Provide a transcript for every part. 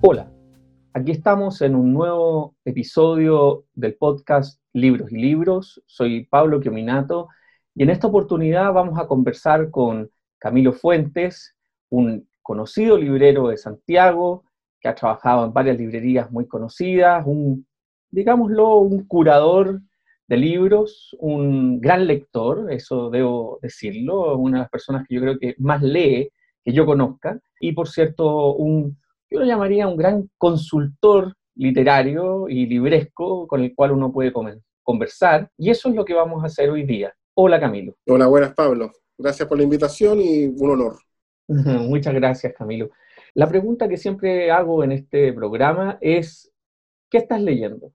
Hola, aquí estamos en un nuevo episodio del podcast Libros y Libros. Soy Pablo Chiominato y en esta oportunidad vamos a conversar con Camilo Fuentes, un conocido librero de Santiago que ha trabajado en varias librerías muy conocidas, un, digámoslo, un curador de libros, un gran lector, eso debo decirlo, una de las personas que yo creo que más lee que yo conozca, y por cierto, un, yo lo llamaría un gran consultor literario y libresco con el cual uno puede conversar, y eso es lo que vamos a hacer hoy día. Hola Camilo. Hola, buenas Pablo. Gracias por la invitación y un honor. Muchas gracias Camilo. La pregunta que siempre hago en este programa es, ¿qué estás leyendo?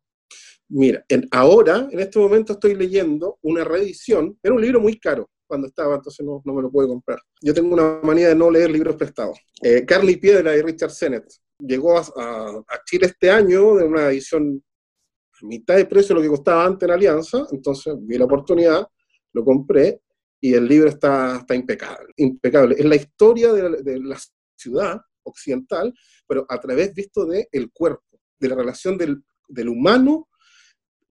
Mira, ahora, en este momento estoy leyendo una reedición, era un libro muy caro cuando estaba, entonces no, me lo pude comprar. Yo tengo una manía de no leer libros prestados. Eh, Carne y Piedra de Richard Sennett llegó a, Chile este año de una edición a mitad de precio de lo que costaba antes en Alianza, entonces vi la oportunidad, lo compré y el libro está, está impecable, impecable. Es la historia de, de la ciudad occidental, pero a través visto del el cuerpo, de la relación del, del humano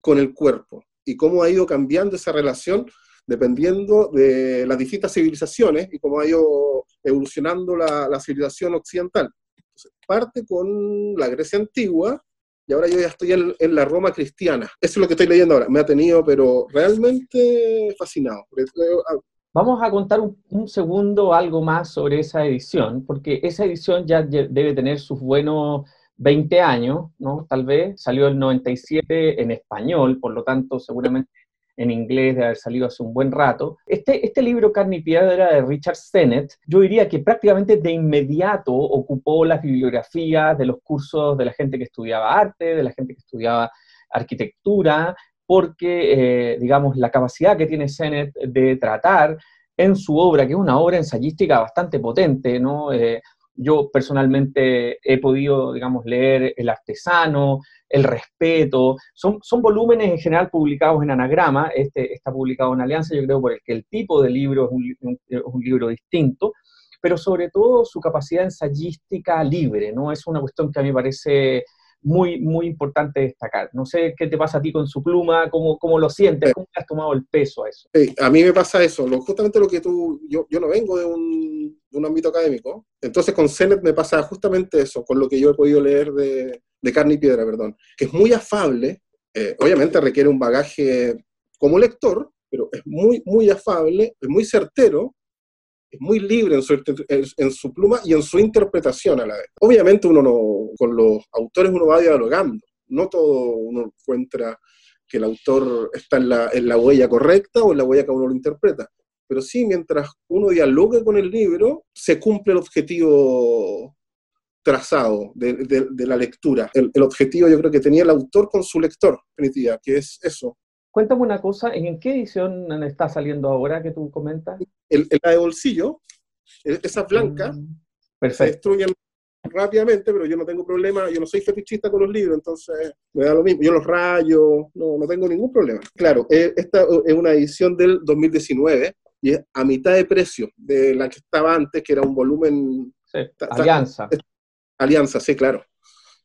con el cuerpo y cómo ha ido cambiando esa relación dependiendo de las distintas civilizaciones y cómo ha ido evolucionando la, la civilización occidental. parte con la Grecia antigua y ahora yo ya estoy en, en, la Roma cristiana. Eso es lo que estoy leyendo ahora. Me ha tenido, pero realmente fascinado. Vamos a contar un, segundo algo más sobre esa edición, porque esa edición ya debe tener sus buenos 20 años, ¿no? Tal vez salió el 97 en español, por lo tanto seguramente en inglés de haber salido hace un buen rato. Este, este libro, Carne y Piedra, de Richard Sennett, yo diría que prácticamente de inmediato ocupó las bibliografías de los cursos de la gente que estudiaba arte, de la gente que estudiaba arquitectura, porque, eh, digamos, la capacidad que tiene Sennett de tratar en su obra, que es una obra ensayística bastante potente, ¿no? Eh, yo personalmente he podido, digamos, leer El artesano, El respeto, son, son volúmenes en general publicados en anagrama, este está publicado en Alianza, yo creo, por el que el tipo de libro es un, un libro distinto, pero sobre todo su capacidad ensayística libre, ¿no? Es una cuestión que a mí me parece muy, muy importante destacar. No sé qué te pasa a ti con su pluma, cómo, cómo lo sientes, cómo has tomado el peso a eso. a mí me pasa eso, lo, justamente lo que tú, yo, yo no vengo de un, de un ámbito académico, entonces con Zenet me pasa justamente eso, con lo que yo he podido leer de, de Carne y Piedra, perdón, que es muy afable, eh, obviamente requiere un bagaje como lector, pero es muy, muy afable, es muy certero, es muy libre en su, en su, pluma y en su interpretación a la vez. Obviamente uno no, con los autores uno va dialogando, no todo uno encuentra que el autor está en la, en la huella correcta o en la huella que uno lo interpreta, pero sí mientras uno dialogue con el libro, se cumple el objetivo trazado de, de, de la lectura. El, el, objetivo yo creo que tenía el autor con su lector, definitiva, que es eso, Cuéntame una cosa, ¿en qué edición está saliendo ahora que tú comentas? El, la de bolsillo, e, esas blancas, mm, se destruyen rápidamente, pero yo no tengo problema, yo no soy fetichista con los libros, entonces me da lo mismo, yo los rayo, no, no tengo ningún problema. Claro, e, esta es una edición del 2019 y es a mitad de precio de la que estaba antes, que era un volumen... Sí, alianza. Alianza, sí, claro.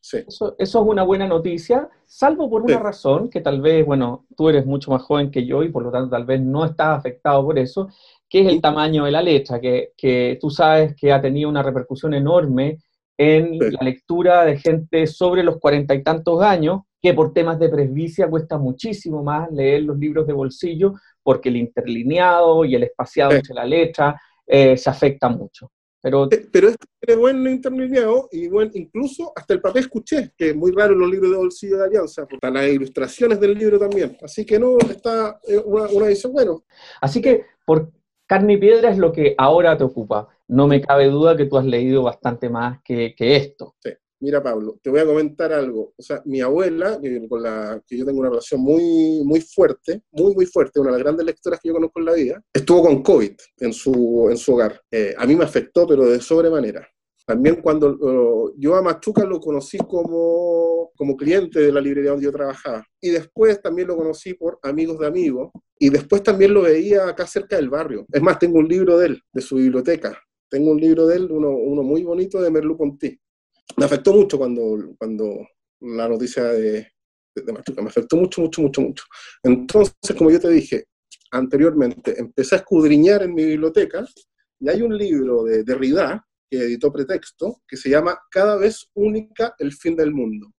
Eso, es una buena noticia, salvo por una razón, que tal vez, bueno, tú eres mucho más joven que yo y por lo tanto tal vez no estás afectado por eso, que es el tamaño de la letra, que, que tú sabes que ha tenido una repercusión enorme en la lectura de gente sobre los cuarenta y tantos años, que por temas de presbicia cuesta muchísimo más leer los libros de bolsillo, porque el interlineado y el espaciado entre la letra eh, se afecta mucho. Pero, eh, pero este tiene buen interlineado y buen, incluso hasta el papel escuché, que es muy raro en los libros de bolsillo de Alianza, están las ilustraciones del libro también. Así que no, está eh, una, una edición bueno. Así que por carne y piedra es lo que ahora te ocupa. No me cabe duda que tú has leído bastante más que, que esto. Sí. Mira, Pablo, te voy a comentar algo. O sea, mi abuela, con la que yo tengo una relación muy, muy fuerte, muy, muy fuerte, una de las grandes lectoras que yo conozco en la vida, estuvo con COVID en su, en su hogar. Eh, a mí me afectó, pero de sobremanera. También cuando yo a Machuca lo conocí como, como cliente de la librería donde yo trabajaba. Y después también lo conocí por amigos de amigos. Y después también lo veía acá cerca del barrio. Es más, tengo un libro de él, de su biblioteca. Tengo un libro de él, uno, uno muy bonito de Merleau-Ponty. Me afectó mucho cuando, cuando la noticia de, de Machuca. Me afectó mucho, mucho, mucho, mucho. Entonces, como yo te dije anteriormente, empecé a escudriñar en mi biblioteca y hay un libro de Derrida que editó Pretexto, que se llama Cada vez única el fin del mundo.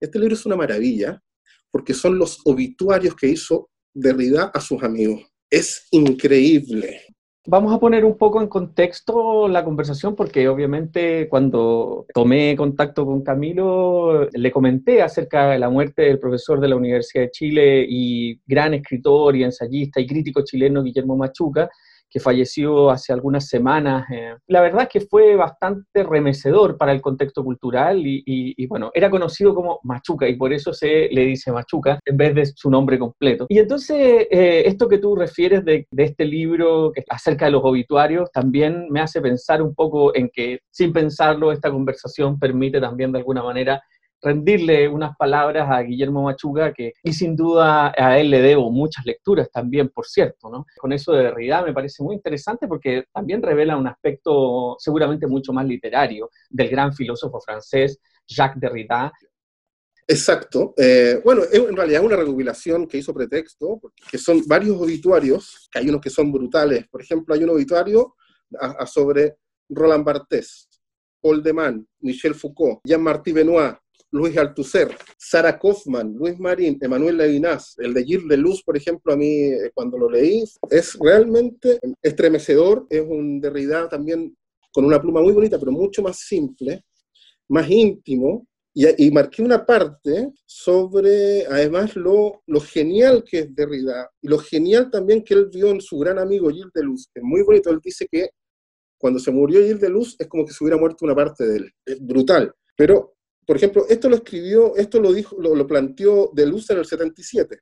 Este libro es una maravilla, porque son los obituarios que hizo Derrida a sus amigos. Es increíble. Vamos a poner un poco en contexto la conversación porque obviamente cuando tomé contacto con Camilo le comenté acerca de la muerte del profesor de la Universidad de Chile y gran escritor y ensayista y crítico chileno Guillermo Machuca, que falleció hace algunas semanas. Eh, la verdad es que fue bastante remecedor para el contexto cultural y, bueno, era conocido como Machuca y por eso se le dice Machuca en vez de su nombre completo. Y entonces, eh, esto que tú refieres de, de, este libro que acerca de los obituarios también me hace pensar un poco en que, sin pensarlo, esta conversación permite también de alguna manera rendirle unas palabras a Guillermo Machuga, que, y sin duda a él le debo muchas lecturas también, por cierto, ¿no? Con eso de Derrida me parece muy interesante porque también revela un aspecto seguramente mucho más literario del gran filósofo francés Jacques Derrida. Exacto. Eh, bueno, en realidad es una recopilación que hizo Pretexto, que son varios obituarios, que hay unos que son brutales. Por ejemplo, hay un obituario sobre Roland Barthes, Paul de Man, Michel Foucault, Jean-Marty Benoit, Luis Althusser, Sara Kaufman, Luis Marín, Emanuel Levinas, el de Gilles de Luz, por ejemplo, a mí eh, cuando lo leí, es realmente estremecedor, es un Derrida también con una pluma muy bonita, pero mucho más simple, más íntimo, y, marqué una parte sobre, además, lo, lo, genial que es Derrida, y lo genial también que él vio en su gran amigo Gilles de Luz, que es muy bonito, él dice que cuando se murió Gilles de Luz es como que se hubiera muerto una parte de él, es brutal, pero por ejemplo, esto lo escribió, esto lo dijo, lo, planteó De Luz en el 77,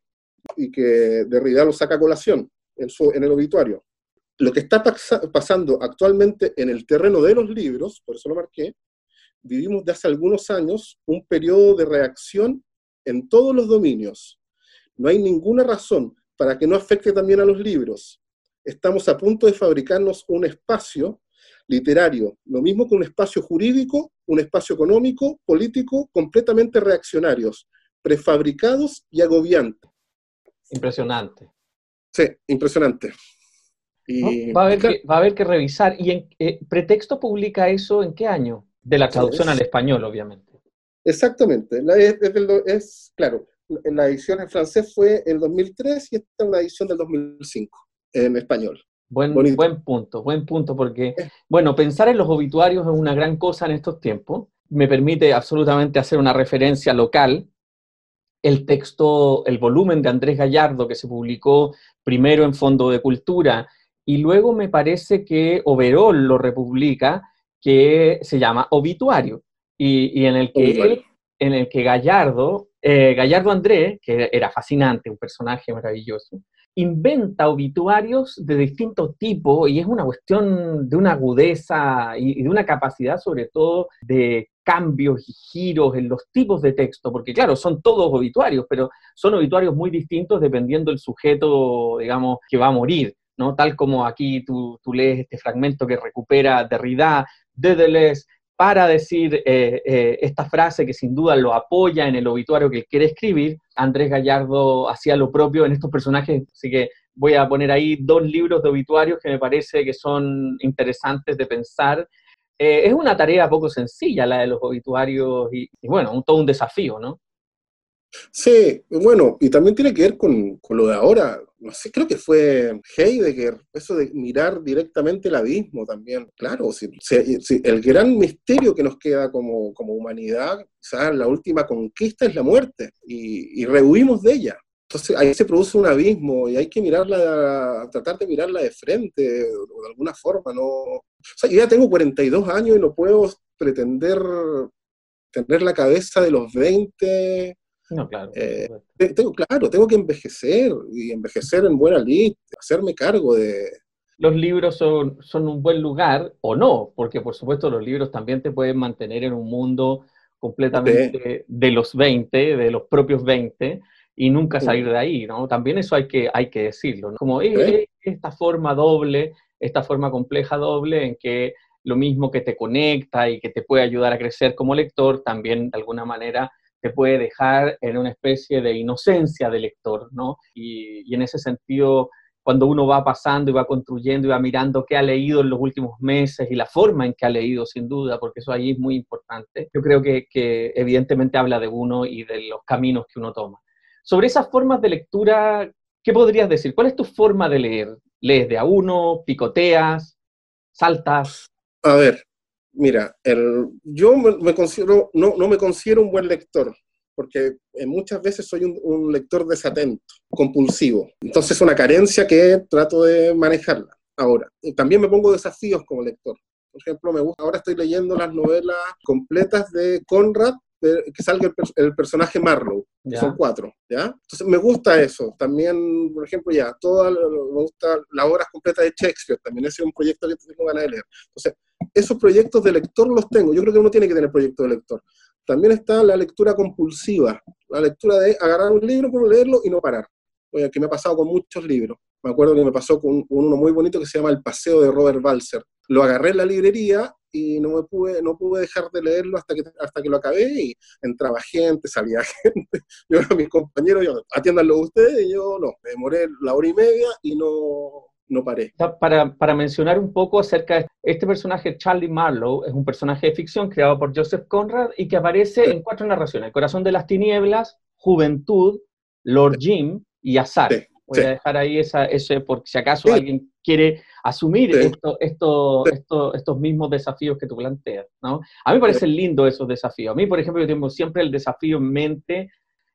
y que Derrida lo saca a colación en, su, en el obituario. Lo que está pasando actualmente en el terreno de los libros, por eso lo marqué, vivimos de hace algunos años un periodo de reacción en todos los dominios. No hay ninguna razón para que no afecte también a los libros. Estamos a punto de fabricarnos un espacio literario, lo mismo que un espacio jurídico, un espacio económico, político, completamente reaccionarios, prefabricados y agobiantes. Impresionante. Sí, impresionante. va, a haber que, revisar. ¿Y en eh, pretexto publica eso en qué año? De la traducción al español, obviamente. Exactamente. es, claro, la edición en francés fue el 2003 y esta es una edición del 2005 en español. Buen, buen punto, buen punto, porque, bueno, pensar en los obituarios es una gran cosa en estos tiempos. Me permite absolutamente hacer una referencia local. El texto, el volumen de Andrés Gallardo, que se publicó primero en Fondo de Cultura, y luego me parece que Overol lo republica, que se llama Obituario, y, en, el que en el que Gallardo, eh, Gallardo Andrés, que era fascinante, un personaje maravilloso, inventa obituarios de distintos tipos y es una cuestión de una agudeza y de una capacidad sobre todo de cambios y giros en los tipos de texto, porque claro, son todos obituarios, pero son obituarios muy distintos dependiendo del sujeto, digamos, que va a morir, ¿no? Tal como aquí tú, tú lees este fragmento que recupera Derrida, Deleuze, para decir eh, eh, esta frase que sin duda lo apoya en el obituario que él quiere escribir. Andrés Gallardo hacía lo propio en estos personajes, así que voy a poner ahí dos libros de obituarios que me parece que son interesantes de pensar. Eh, es una tarea poco sencilla la de los obituarios y, bueno, todo un desafío, ¿no? Sí, bueno, y también tiene que ver con, lo de ahora. No sé, creo que fue Heidegger, eso de mirar directamente el abismo también. Claro, si, el gran misterio que nos queda como, humanidad, quizás la última conquista es la muerte, y, y rehuimos de ella. Entonces ahí se produce un abismo y hay que mirarla, tratar de mirarla de frente, o de alguna forma, ¿no? O sea, yo ya tengo 42 años y no puedo pretender tener la cabeza de los 20 no, claro. Eh, tengo, claro, tengo que envejecer y envejecer en buena lid, hacerme cargo de, los libros son, son un buen lugar o no, porque por supuesto los libros también te pueden mantener en un mundo completamente de los 20, de los propios 20, y nunca salir de ahí, ¿no? También eso hay que, hay que decirlo, ¿no? Como esta forma doble, esta forma compleja doble en que lo mismo que te conecta y que te puede ayudar a crecer como lector, también de alguna manera te puede dejar en una especie de inocencia de lector, ¿no? Y, y en ese sentido, cuando uno va pasando y va construyendo y va mirando qué ha leído en los últimos meses y la forma en que ha leído, sin duda, porque eso ahí es muy importante, yo creo que, que evidentemente habla de uno y de los caminos que uno toma. Sobre esas formas de lectura, ¿qué podrías decir? ¿Cuál es tu forma de leer? ¿Lees de a uno? ¿Picoteas? ¿Saltas? A ver, mira, el, yo me, considero, no, no me considero un buen lector porque eh, muchas veces soy un, lector desatento, compulsivo. Entonces es una carencia que trato de manejarla. Ahora, también me pongo desafíos como lector. Por ejemplo, me gusta, ahora estoy leyendo las novelas completas de Conrad, que salga el, personaje Marlowe, son cuatro, ¿ya? Entonces me gusta eso. También, por ejemplo, ya, toda, me gusta las obras completas de Shakespeare, también ese es un proyecto que tengo ganas de leer. Entonces, esos proyectos de lector los tengo. Yo creo que uno tiene que tener proyectos de lector. También está la lectura compulsiva, la lectura de agarrar un libro, por leerlo y no parar. Oye, que me ha pasado con muchos libros. Me acuerdo que me pasó con, uno muy bonito que se llama El Paseo de Robert Balser. Lo agarré en la librería y no me pude, no pude dejar de leerlo hasta que, hasta que lo acabé y entraba gente, salía gente. Yo a mis compañeros, yo, atiéndanlo ustedes, y yo no, me demoré la hora y media y no, no paré. Para, para, mencionar un poco acerca de este personaje, Charlie Marlowe, es un personaje de ficción creado por Joseph Conrad y que aparece en cuatro narraciones: El corazón de las tinieblas, Juventud, Lord Jim y Azar. Voy a dejar ahí esa, ese, por si acaso alguien quiere asumir esto, esto, esto, estos mismos desafíos que tú planteas. ¿no? A mí me parecen lindos esos desafíos. A mí, por ejemplo, yo tengo siempre el desafío en mente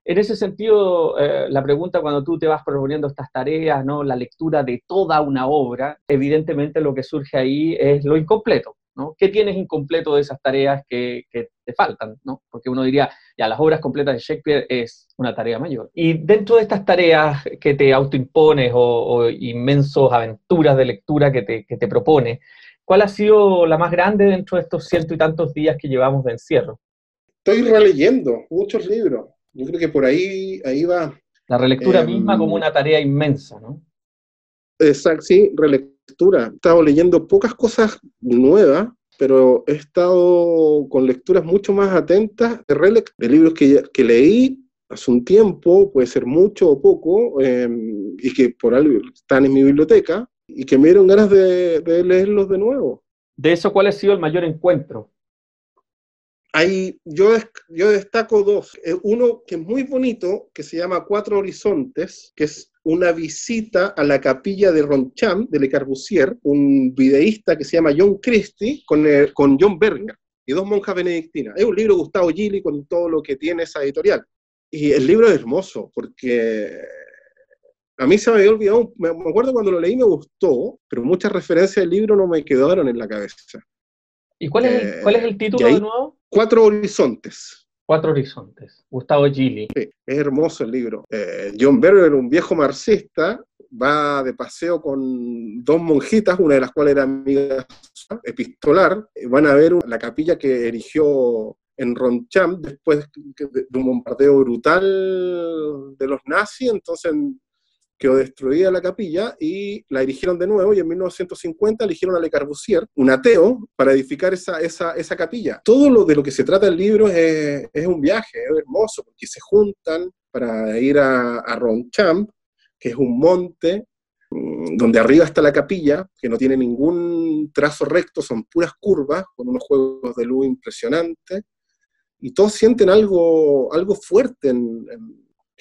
en ese sentido, eh, la pregunta cuando tú te vas proponiendo estas tareas, ¿no? la lectura de toda una obra, evidentemente lo que surge ahí es lo incompleto. ¿no? ¿Qué tienes incompleto de esas tareas que, te faltan? ¿no? Porque uno diría, ya, las obras completas de Shakespeare es una tarea mayor. Y dentro de estas tareas que te autoimpones o, inmensos aventuras de lectura que te, que te propones, ¿cuál ha sido la más grande dentro de estos ciento y tantos días que llevamos de encierro? Estoy releyendo muchos libros yo creo que por ahí, ahí va. La relectura em, misma como una tarea inmensa, ¿no? Exacto, sí, relectura. He estado leyendo pocas cosas nuevas, pero he estado con lecturas mucho más atentas de, de libros que, que leí hace un tiempo, puede ser mucho o poco, em, y que por algo están en mi biblioteca, y que me dieron ganas de, de leerlos de nuevo. ¿De eso cuál ha sido el mayor encuentro? Hay, yo, yo destaco dos. Eh, uno que es muy bonito, que se llama Cuatro Horizontes, que es una visita a la capilla de Roncham, de Le Corbusier, un videísta que se llama John Christie, con, con John Berger y dos monjas benedictinas. Es un libro de Gustavo Gili con todo lo que tiene esa editorial. Y el libro es hermoso, porque a mí se me había olvidado, me acuerdo cuando lo leí me gustó, pero muchas referencias del libro no me quedaron en la cabeza. ¿Y cuál es, el, cuál es el título de nuevo? Cuatro Horizontes. Cuatro Horizontes. Gustavo Gili. Sí, es hermoso el libro. Eh, John Berger, un viejo marxista, va de paseo con dos monjitas, una de las cuales era amiga epistolar. Van a ver la capilla que erigió en Roncham después de un bombardeo brutal de los nazis. Entonces quedó destruida la capilla y la erigieron de nuevo y en 1950 eligieron a Le Corbusier, un ateo, para edificar esa, esa, esa capilla. Todo lo de lo que se trata el libro es, es un viaje, es hermoso, porque se juntan para ir a, a Ronchamp, que es un monte mm, donde arriba está la capilla, que no tiene ningún trazo recto, son puras curvas, con unos juegos de luz impresionantes, y todos sienten algo, algo fuerte en,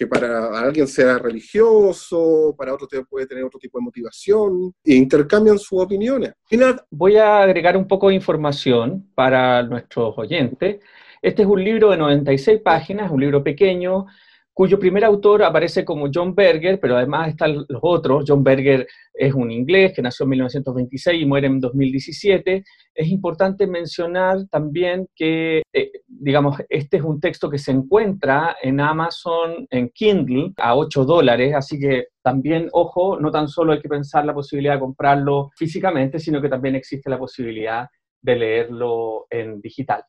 que para alguien sea religioso, para otro puede tener otro tipo de motivación, e intercambian sus opiniones. Voy a agregar un poco de información para nuestros oyentes. Este es un libro de 96 páginas, un libro pequeño, cuyo primer autor aparece como John Berger, pero además están los otros. John Berger es un inglés que nació en 1926 y muere en 2017. Es importante mencionar también que, eh, digamos, este es un texto que se encuentra en Amazon, en Kindle, a 8 dólares, así que también, ojo, no tan solo hay que pensar la posibilidad de comprarlo físicamente, sino que también existe la posibilidad de leerlo en digital.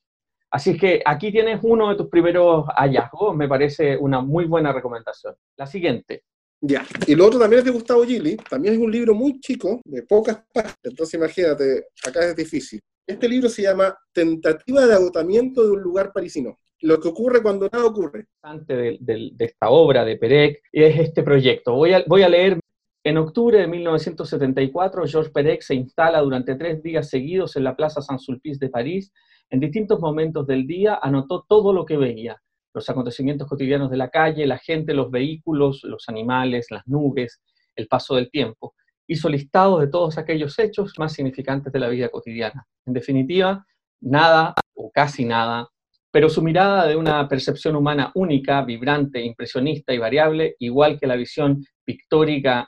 Así es que aquí tienes uno de tus primeros hallazgos, me parece una muy buena recomendación. La siguiente. Ya, y lo otro también es de Gustavo Gili, también es un libro muy chico, de pocas páginas, entonces imagínate, acá es difícil. Este libro se llama Tentativa de agotamiento de un lugar parisino. Lo que ocurre cuando nada ocurre. De, de, de esta obra de Perec es este proyecto. Voy a, voy a leer en octubre de 1974, Georges Perec se instala durante tres días seguidos en la Plaza Saint-Sulpice de París. En distintos momentos del día anotó todo lo que veía, los acontecimientos cotidianos de la calle, la gente, los vehículos, los animales, las nubes, el paso del tiempo. Hizo listados de todos aquellos hechos más significantes de la vida cotidiana. En definitiva, nada o casi nada, pero su mirada de una percepción humana única, vibrante, impresionista y variable, igual que la visión pictórica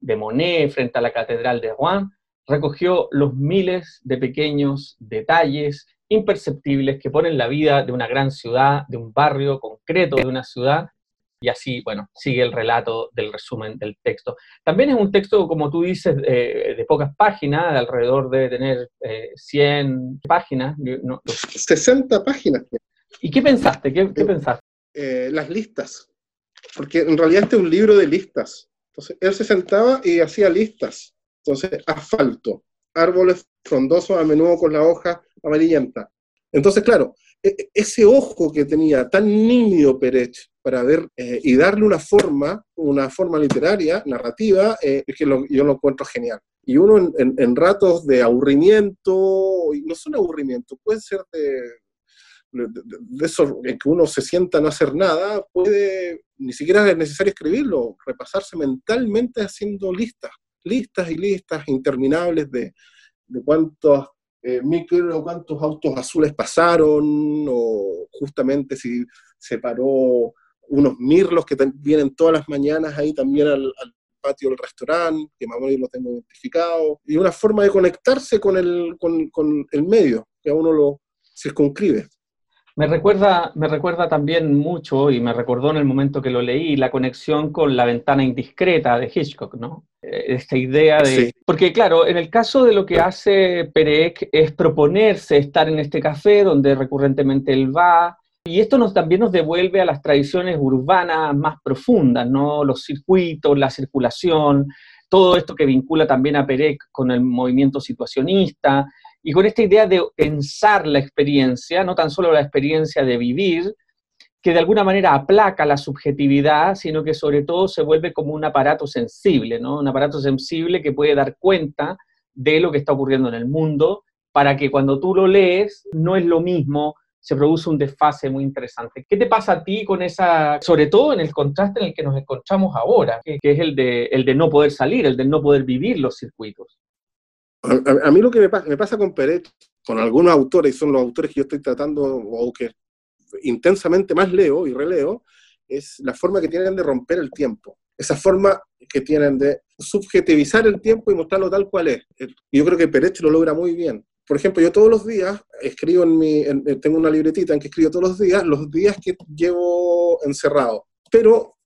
de Monet frente a la Catedral de Rouen, recogió los miles de pequeños detalles imperceptibles que ponen la vida de una gran ciudad, de un barrio concreto de una ciudad, y así, bueno, sigue el relato del resumen del texto. También es un texto, como tú dices, de pocas páginas, de alrededor de tener 100 eh, páginas. 60 páginas. ¿Y qué pensaste? ¿Qué, pensaste? Eh, las listas, porque en realidad este es un libro de listas. Entonces, él se sentaba y hacía listas. Entonces, asfalto, árboles frondosos, a menudo con la hoja amarillenta. Entonces, claro, e, e, ese ojo que tenía tan nímido Perech para ver eh, y darle una forma, una forma literaria, narrativa, eh, es que yo lo encuentro genial. Y uno en, ratos de aburrimiento, no son aburrimiento, puede ser de, de, eso en que uno se sienta no hacer nada, puede, ni siquiera es necesario escribirlo, repasarse mentalmente haciendo listas, listas y listas interminables de, de cuántos eh, micro, cuántos autos azules pasaron, o justamente si se paró unos mirlos que vienen todas las mañanas ahí también al, patio del restaurante, que más o menos lo tengo identificado, y una forma de conectarse con el, con, con el medio, que a uno lo circunscribe. Me recuerda, me recuerda también mucho, y me recordó en el momento que lo leí, la conexión con la ventana indiscreta de Hitchcock, ¿no? Eh, esta idea de... Porque claro, en el caso de lo que hace Perec es proponerse estar en este café donde recurrentemente él va, y esto nos, también nos devuelve a las tradiciones urbanas más profundas, ¿no? Los circuitos, la circulación, todo esto que vincula también a Perec con el movimiento situacionista, y con esta idea de pensar la experiencia, no tan solo la experiencia de vivir, que de alguna manera aplaca la subjetividad, sino que sobre todo se vuelve como un aparato sensible, ¿no? Un aparato sensible que puede dar cuenta de lo que está ocurriendo en el mundo, para que cuando tú lo lees no es lo mismo, se produce un desfase muy interesante. ¿Qué te pasa a ti con esa, sobre todo en el contraste en el que nos encontramos ahora, que, es el de, el de no poder salir, el de no poder vivir los circuitos? A, mí lo que me pasa, me pasa con Peret, con algunos autores, y son los autores que yo estoy tratando, o que intensamente más leo y releo, es la forma que tienen de romper el tiempo. Esa forma que tienen de subjetivizar el tiempo y mostrarlo tal cual es. Y yo creo que Peret lo logra muy bien. Por ejemplo, yo todos los días escribo en mi, tengo una libretita en que escribo todos los días, los días que llevo encerrado. Pero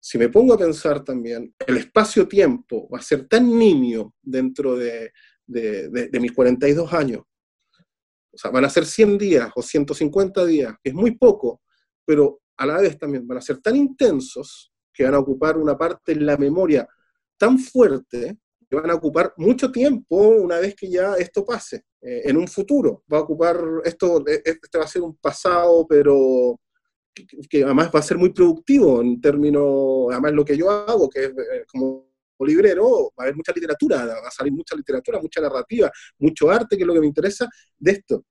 si me pongo a pensar también, el espacio-tiempo va a ser tan nimio dentro de, de, mis 42 años. O sea, van a ser 100 días o 150 días, que es muy poco, pero a la vez también van a ser tan intensos que van a ocupar una parte en la memoria tan fuerte que van a ocupar mucho tiempo una vez que ya esto pase. Eh, en un futuro va a ocupar, esto e, este va a ser un pasado, pero que, además va a ser muy productivo en términos, además lo que yo hago, que es eh, como librero, va a haber mucha literatura, va a salir mucha literatura, mucha narrativa, mucho arte, que es lo que me interesa de esto.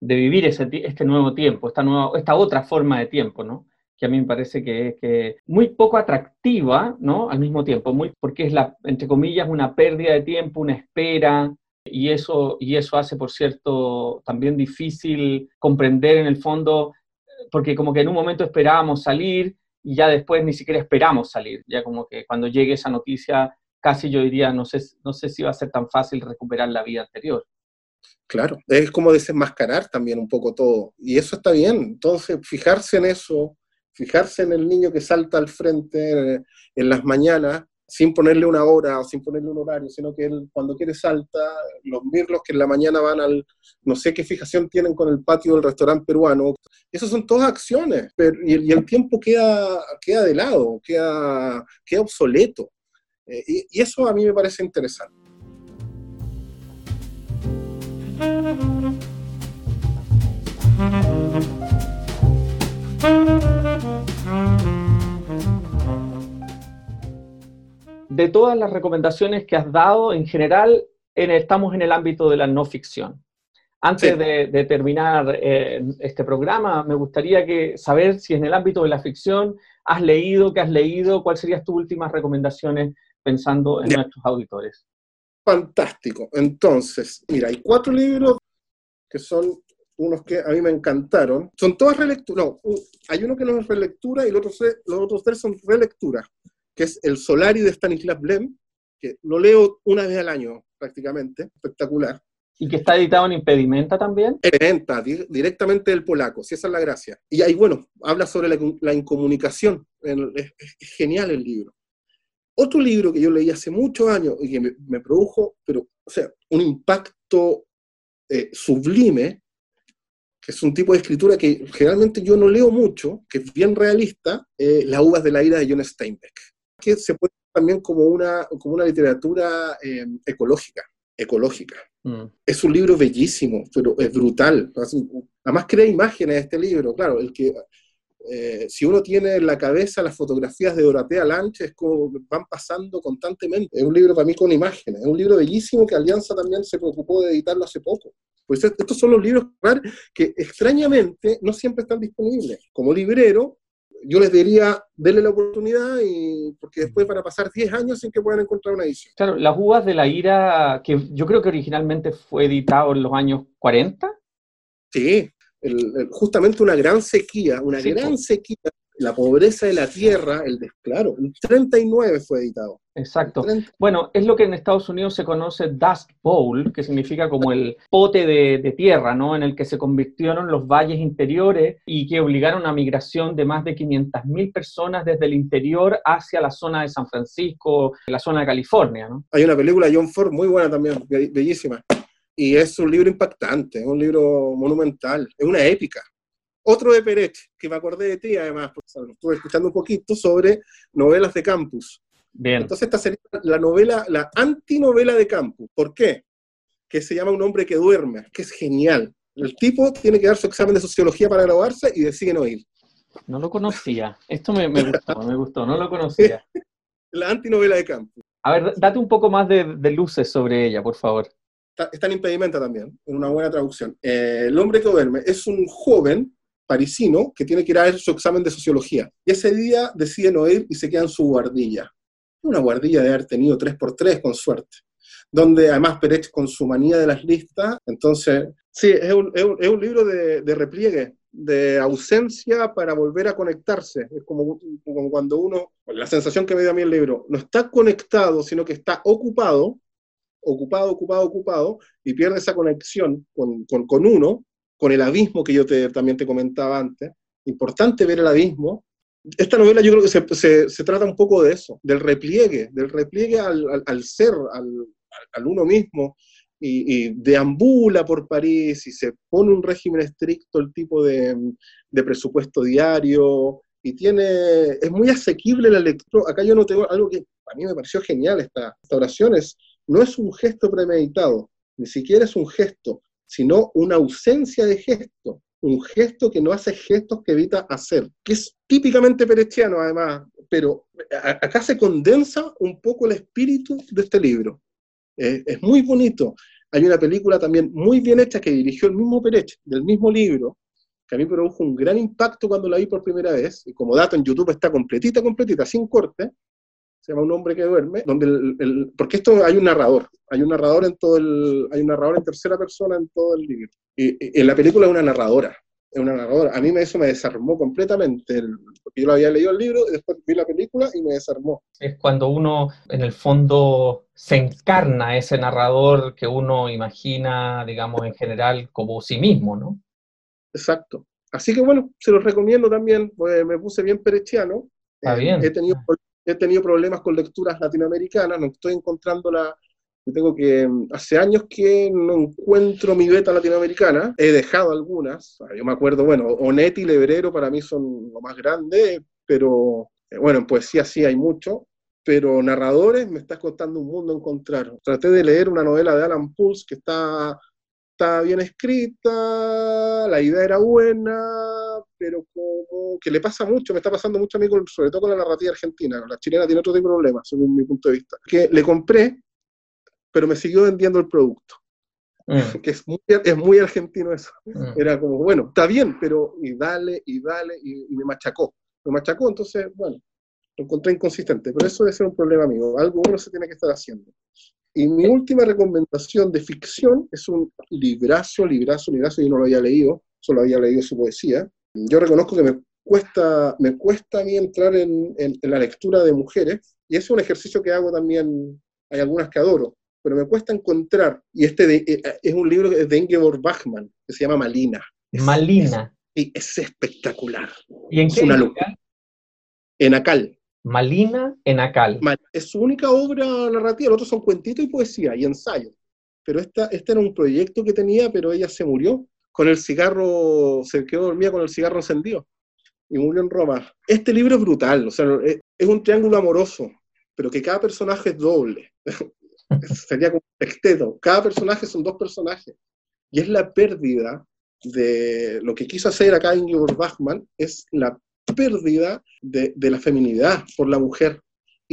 De vivir ese, este nuevo tiempo, esta, nueva, esta otra forma de tiempo, ¿no? que a mí me parece que es que muy poco atractiva, ¿no? Al mismo tiempo, muy, porque es la, entre comillas, una pérdida de tiempo, una espera, y eso, y eso hace, por cierto, también difícil comprender en el fondo, porque como que en un momento esperábamos salir y ya después ni siquiera esperamos salir, ya como que cuando llegue esa noticia, casi yo diría, no sé, no sé si va a ser tan fácil recuperar la vida anterior. Claro, es como desenmascarar también un poco todo, y eso está bien, entonces fijarse en eso, fijarse en el niño que salta al frente en las mañanas, sin ponerle una hora o sin ponerle un horario, sino que él cuando quiere salta, los mirlos que en la mañana van al, no sé qué fijación tienen con el patio del restaurante peruano, esas son todas acciones, pero, y, el tiempo queda, queda de lado, queda, queda obsoleto. Eh, y, y eso a mí me parece interesante. De todas las recomendaciones que has dado, en general, estamos en el ámbito de la no ficción. Antes de, terminar eh, este programa, me gustaría que, saber si en el ámbito de la ficción has leído, qué has leído, cuáles serían tus últimas recomendaciones pensando en nuestros auditores. Fantástico. Entonces, mira, hay cuatro libros que son unos que a mí me encantaron. Son todas relecturas. No, hay uno que no es relectura y los otros, los otros tres son relecturas que es El Solari de Stanislav Lem, que lo leo una vez al año prácticamente, espectacular. ¿Y que está editado en Impedimenta también? Impedimenta, directamente del polaco, si esa es la gracia. Y ahí, bueno, habla sobre la, incomunicación, es, genial el libro. Otro libro que yo leí hace muchos años y que me, produjo, pero, o sea, un impacto eh, sublime, que es un tipo de escritura que generalmente yo no leo mucho, que es bien realista, eh, Las uvas de la ira de John Steinbeck que se puede también como una, como una literatura eh, ecológica, ecológica. Mm. Es un libro bellísimo, pero es brutal. Además crea imágenes este libro, claro, el que eh, si uno tiene en la cabeza las fotografías de Dorotea Lanche, es como van pasando constantemente. Es un libro para mí con imágenes, es un libro bellísimo que Alianza también se preocupó de editarlo hace poco. Pues estos son los libros que extrañamente no siempre están disponibles. Como librero, yo les diría, denle la oportunidad y porque después van a pasar 10 años sin que puedan encontrar una edición. Claro, Las Uvas de la Ira, que yo creo que originalmente fue editado en los años 40. Sí, justamente una gran sequía, una gran sequía la pobreza de la tierra, el desclaro. El 39 fue editado. Exacto. Bueno, es lo que en Estados Unidos se conoce Dust Bowl, que significa como el pote de, tierra, ¿no? En el que se convirtieron los valles interiores y que obligaron a migración de más de 500.000 personas desde el interior hacia la zona de San Francisco, la zona de California, ¿no? Hay una película de John Ford muy buena también, bellísima. Y es un libro impactante, es un libro monumental, es una épica. Otro de Perech, que me acordé de ti además, porque estuve escuchando un poquito sobre novelas de campus. Bien. Entonces esta sería la novela, la antinovela de campus. ¿Por qué? Que se llama Un hombre que duerme, que es genial. El tipo tiene que dar su examen de sociología para graduarse y decide no ir. No lo conocía. Esto me, gustó, me gustó, no lo conocía. la antinovela de campus. A ver, date un poco más de, luces sobre ella, por favor. Está, en impedimenta también, en una buena traducción. Eh, el hombre que duerme es un joven parisino que tiene que ir a hacer su examen de sociología. Y ese día decide no ir y se queda en su guardilla. Una guardilla de haber tenido 3x3 con suerte. Donde además Perech con su manía de las listas, entonces, sí, es un, es un, libro de, de, repliegue, de ausencia para volver a conectarse. Es como, como, cuando uno, la sensación que me dio a mí el libro, no está conectado, sino que está ocupado, ocupado, ocupado, ocupado, y pierde esa conexión con, con, con uno, con el abismo que yo te, también te comentaba antes. Importante ver el abismo. Esta novela yo creo que se, se, trata un poco de eso, del repliegue, del repliegue al, ser, al, uno mismo, y, y, deambula por París y se pone un régimen estricto el tipo de, presupuesto diario, y tiene, es muy asequible la lectura. Acá yo no tengo algo que a mí me pareció genial, esta, esta oración no es un gesto premeditado, ni siquiera es un gesto, sino una ausencia de gesto, un gesto que no hace gestos que evita hacer, que es típicamente perechiano además, pero acá se condensa un poco el espíritu de este libro. es muy bonito. Hay una película también muy bien hecha que dirigió el mismo Perech, del mismo libro, que a mí produjo un gran impacto cuando la vi por primera vez, y como dato en YouTube está completita, completita, sin corte, se llama Un hombre que duerme, donde el, porque esto hay un narrador, hay un narrador en todo el, hay un narrador en tercera persona en todo el libro. Y, en la película hay una narradora, es una narradora. A mí eso me desarmó completamente, porque yo lo había leído el libro, y después vi la película y me desarmó. Es cuando uno, en el fondo, se encarna ese narrador que uno imagina, digamos, en general, como sí mismo, ¿no? Exacto. Así que bueno, se los recomiendo también, pues me puse bien perechiano. Está bien. he, tenido, he tenido problemas con lecturas latinoamericanas, no estoy encontrando la, yo tengo que, hace años que no encuentro mi beta latinoamericana, he dejado algunas, yo me acuerdo, bueno, Onetti y Lebrero para mí son lo más grande, pero eh, bueno, en poesía sí hay mucho, pero narradores me está costando un mundo encontrar. Traté de leer una novela de Alan Pulse que está, está bien escrita, la idea era buena, pero como que le pasa mucho, me está pasando mucho a mí, sobre todo con la narrativa argentina. La chilena tiene otro tipo de problemas, según mi punto de vista. Que le compré pero me siguió vendiendo el producto. Mm. Que es muy, es muy argentino eso. Mm. Era como, bueno, está bien, pero y dale, y dale, y, me machacó. Me machacó, entonces, bueno, lo encontré inconsistente, pero eso debe ser un problema mío. Algo bueno se tiene que estar haciendo. Y mi última recomendación de ficción es un librazo, librazo, librazo, yo no lo había leído, solo había leído su poesía. Yo reconozco que me cuesta, me cuesta a mí entrar en, en la lectura de mujeres, y es un ejercicio que hago también, hay algunas que adoro, pero me cuesta encontrar, y este eh, eh, es un libro de Ingeborg Bachmann, que se llama Malina. Malina. y es, espectacular. ¿Y en qué? Es una locura. En Acal. Malina en Acal. Es su única obra narrativa, los otros son cuentitos y poesía y ensayo. Pero esta, este era un proyecto que tenía, pero ella se murió con el cigarro, se quedó dormida con el cigarro encendido y murió en Roma. Este libro es brutal, o sea, es un triángulo amoroso, pero que cada personaje es doble. sería como un sexteto. Cada personaje son dos personajes. Y es la pérdida de lo que quiso hacer acá Ingeborg Bachmann, es la pérdida de, de la feminidad por la mujer.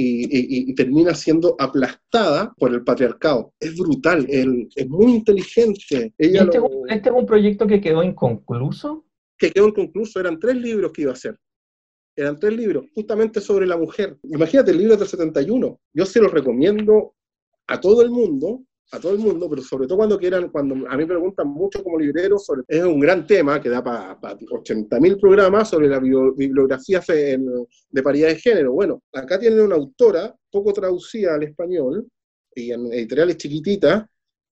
Y, y, termina siendo aplastada por el patriarcado. Es brutal, él, es muy inteligente. Ella este, este, es un proyecto que quedó inconcluso? Que quedó inconcluso, eran tres libros que iba a hacer. Eran tres libros, justamente sobre la mujer. Imagínate, el libro del 71. Yo se los recomiendo a todo el mundo, a todo el mundo, pero sobre todo cuando quieran, cuando a mí me preguntan mucho como librero, sobre, es un gran tema que da para pa 80.000 programas sobre la bibliografía de paridad de género. Bueno, acá tienen una autora poco traducida al español y en editoriales chiquititas,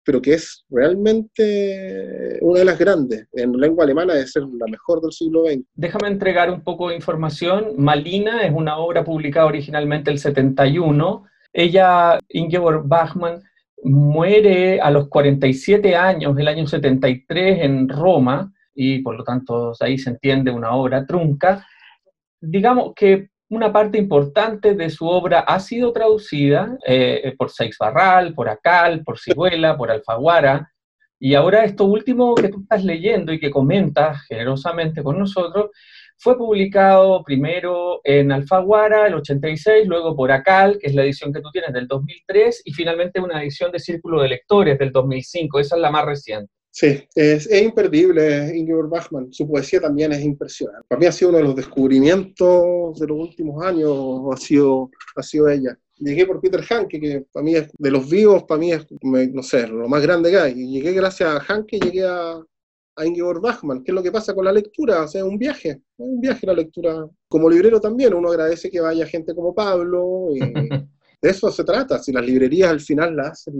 pero que es realmente una de las grandes. En lengua alemana debe ser la mejor del siglo XX. Déjame entregar un poco de información. Malina es una obra publicada originalmente el 71 ella, Ingeborg Bachmann, muere a los 47 años del año 73 en Roma, y por lo tanto ahí se entiende una obra trunca. Digamos que una parte importante de su obra ha sido traducida eh, por Seix Barral, por Acal, por Sigüela, por Alfaguara, y ahora esto último que tú estás leyendo y que comentas generosamente con nosotros, fue publicado primero en Alfaguara, el 86, luego por Acal, que es la edición que tú tienes del 2003, y finalmente una edición de Círculo de Lectores del 2005. Esa es la más reciente. Sí, es, imperdible Ingeborg Bachmann. Su poesía también es impresionante. Para mí ha sido uno de los descubrimientos de los últimos años, ha sido, ha sido ella. Llegué por Peter Hanke, que para mí es, de los vivos, para mí es, no sé, lo más grande que hay. Y llegué gracias a Hanke, llegué a, a Ingeborg Bachmann. ¿Qué es lo que pasa con la lectura? O sea, un viaje, un viaje la lectura. Como librero también, uno agradece que vaya gente como Pablo, y de eso se trata. Si las librerías al final las hacen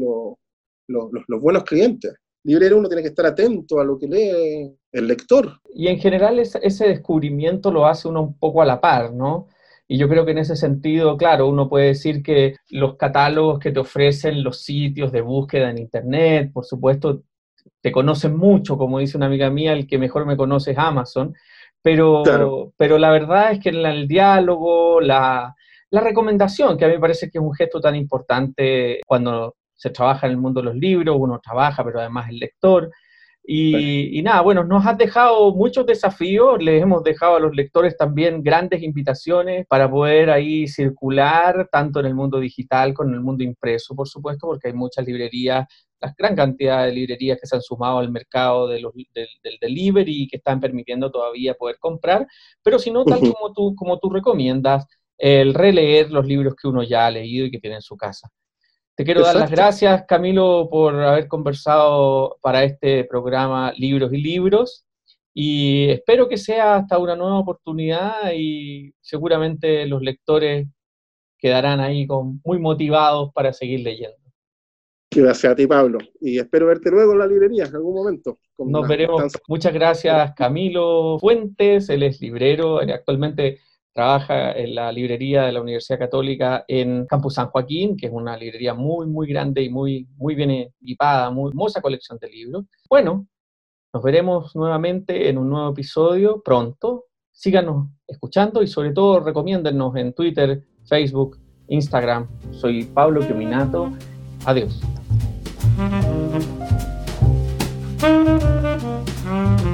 los buenos clientes. Librero uno tiene que estar atento a lo que lee el lector. Y en general ese descubrimiento lo hace uno un poco a la par, ¿no? Y yo creo que en ese sentido, claro, uno puede decir que los catálogos que te ofrecen los sitios de búsqueda en Internet, por supuesto, te conocen mucho, como dice una amiga mía, el que mejor me conoce es Amazon, pero, pero la verdad es que en el diálogo, la, la recomendación, que a mí me parece que es un gesto tan importante cuando se trabaja en el mundo de los libros, uno trabaja, pero además el lector, y, nada, bueno, nos has dejado muchos desafíos, les hemos dejado a los lectores también grandes invitaciones para poder ahí circular tanto en el mundo digital como en el mundo impreso, por supuesto, porque hay muchas librerías, la gran cantidad de librerías que se han sumado al mercado de los, del, delivery y que están permitiendo todavía poder comprar, pero si no, tal como tú, como tú recomiendas, el releer los libros que uno ya ha leído y que tiene en su casa. Te quiero dar las gracias, Camilo, por haber conversado para este programa Libros y Libros. y espero que sea hasta una nueva oportunidad y seguramente los lectores quedarán ahí con, muy motivados para seguir leyendo. Gracias a ti, Pablo. Y espero verte luego en la librería en algún momento. Nos veremos. Muchas gracias, Camilo Fuentes. Él es librero. Actualmente trabaja en la librería de la Universidad Católica en Campus San Joaquín, que es una librería muy, muy grande y muy, muy bien equipada, muy hermosa colección de libros. Bueno, nos veremos nuevamente en un nuevo episodio pronto. Síganos escuchando y sobre todo recomiéndennos en Twitter, Facebook, Instagram. Soy Pablo Quiominato. Adiós. Thank you.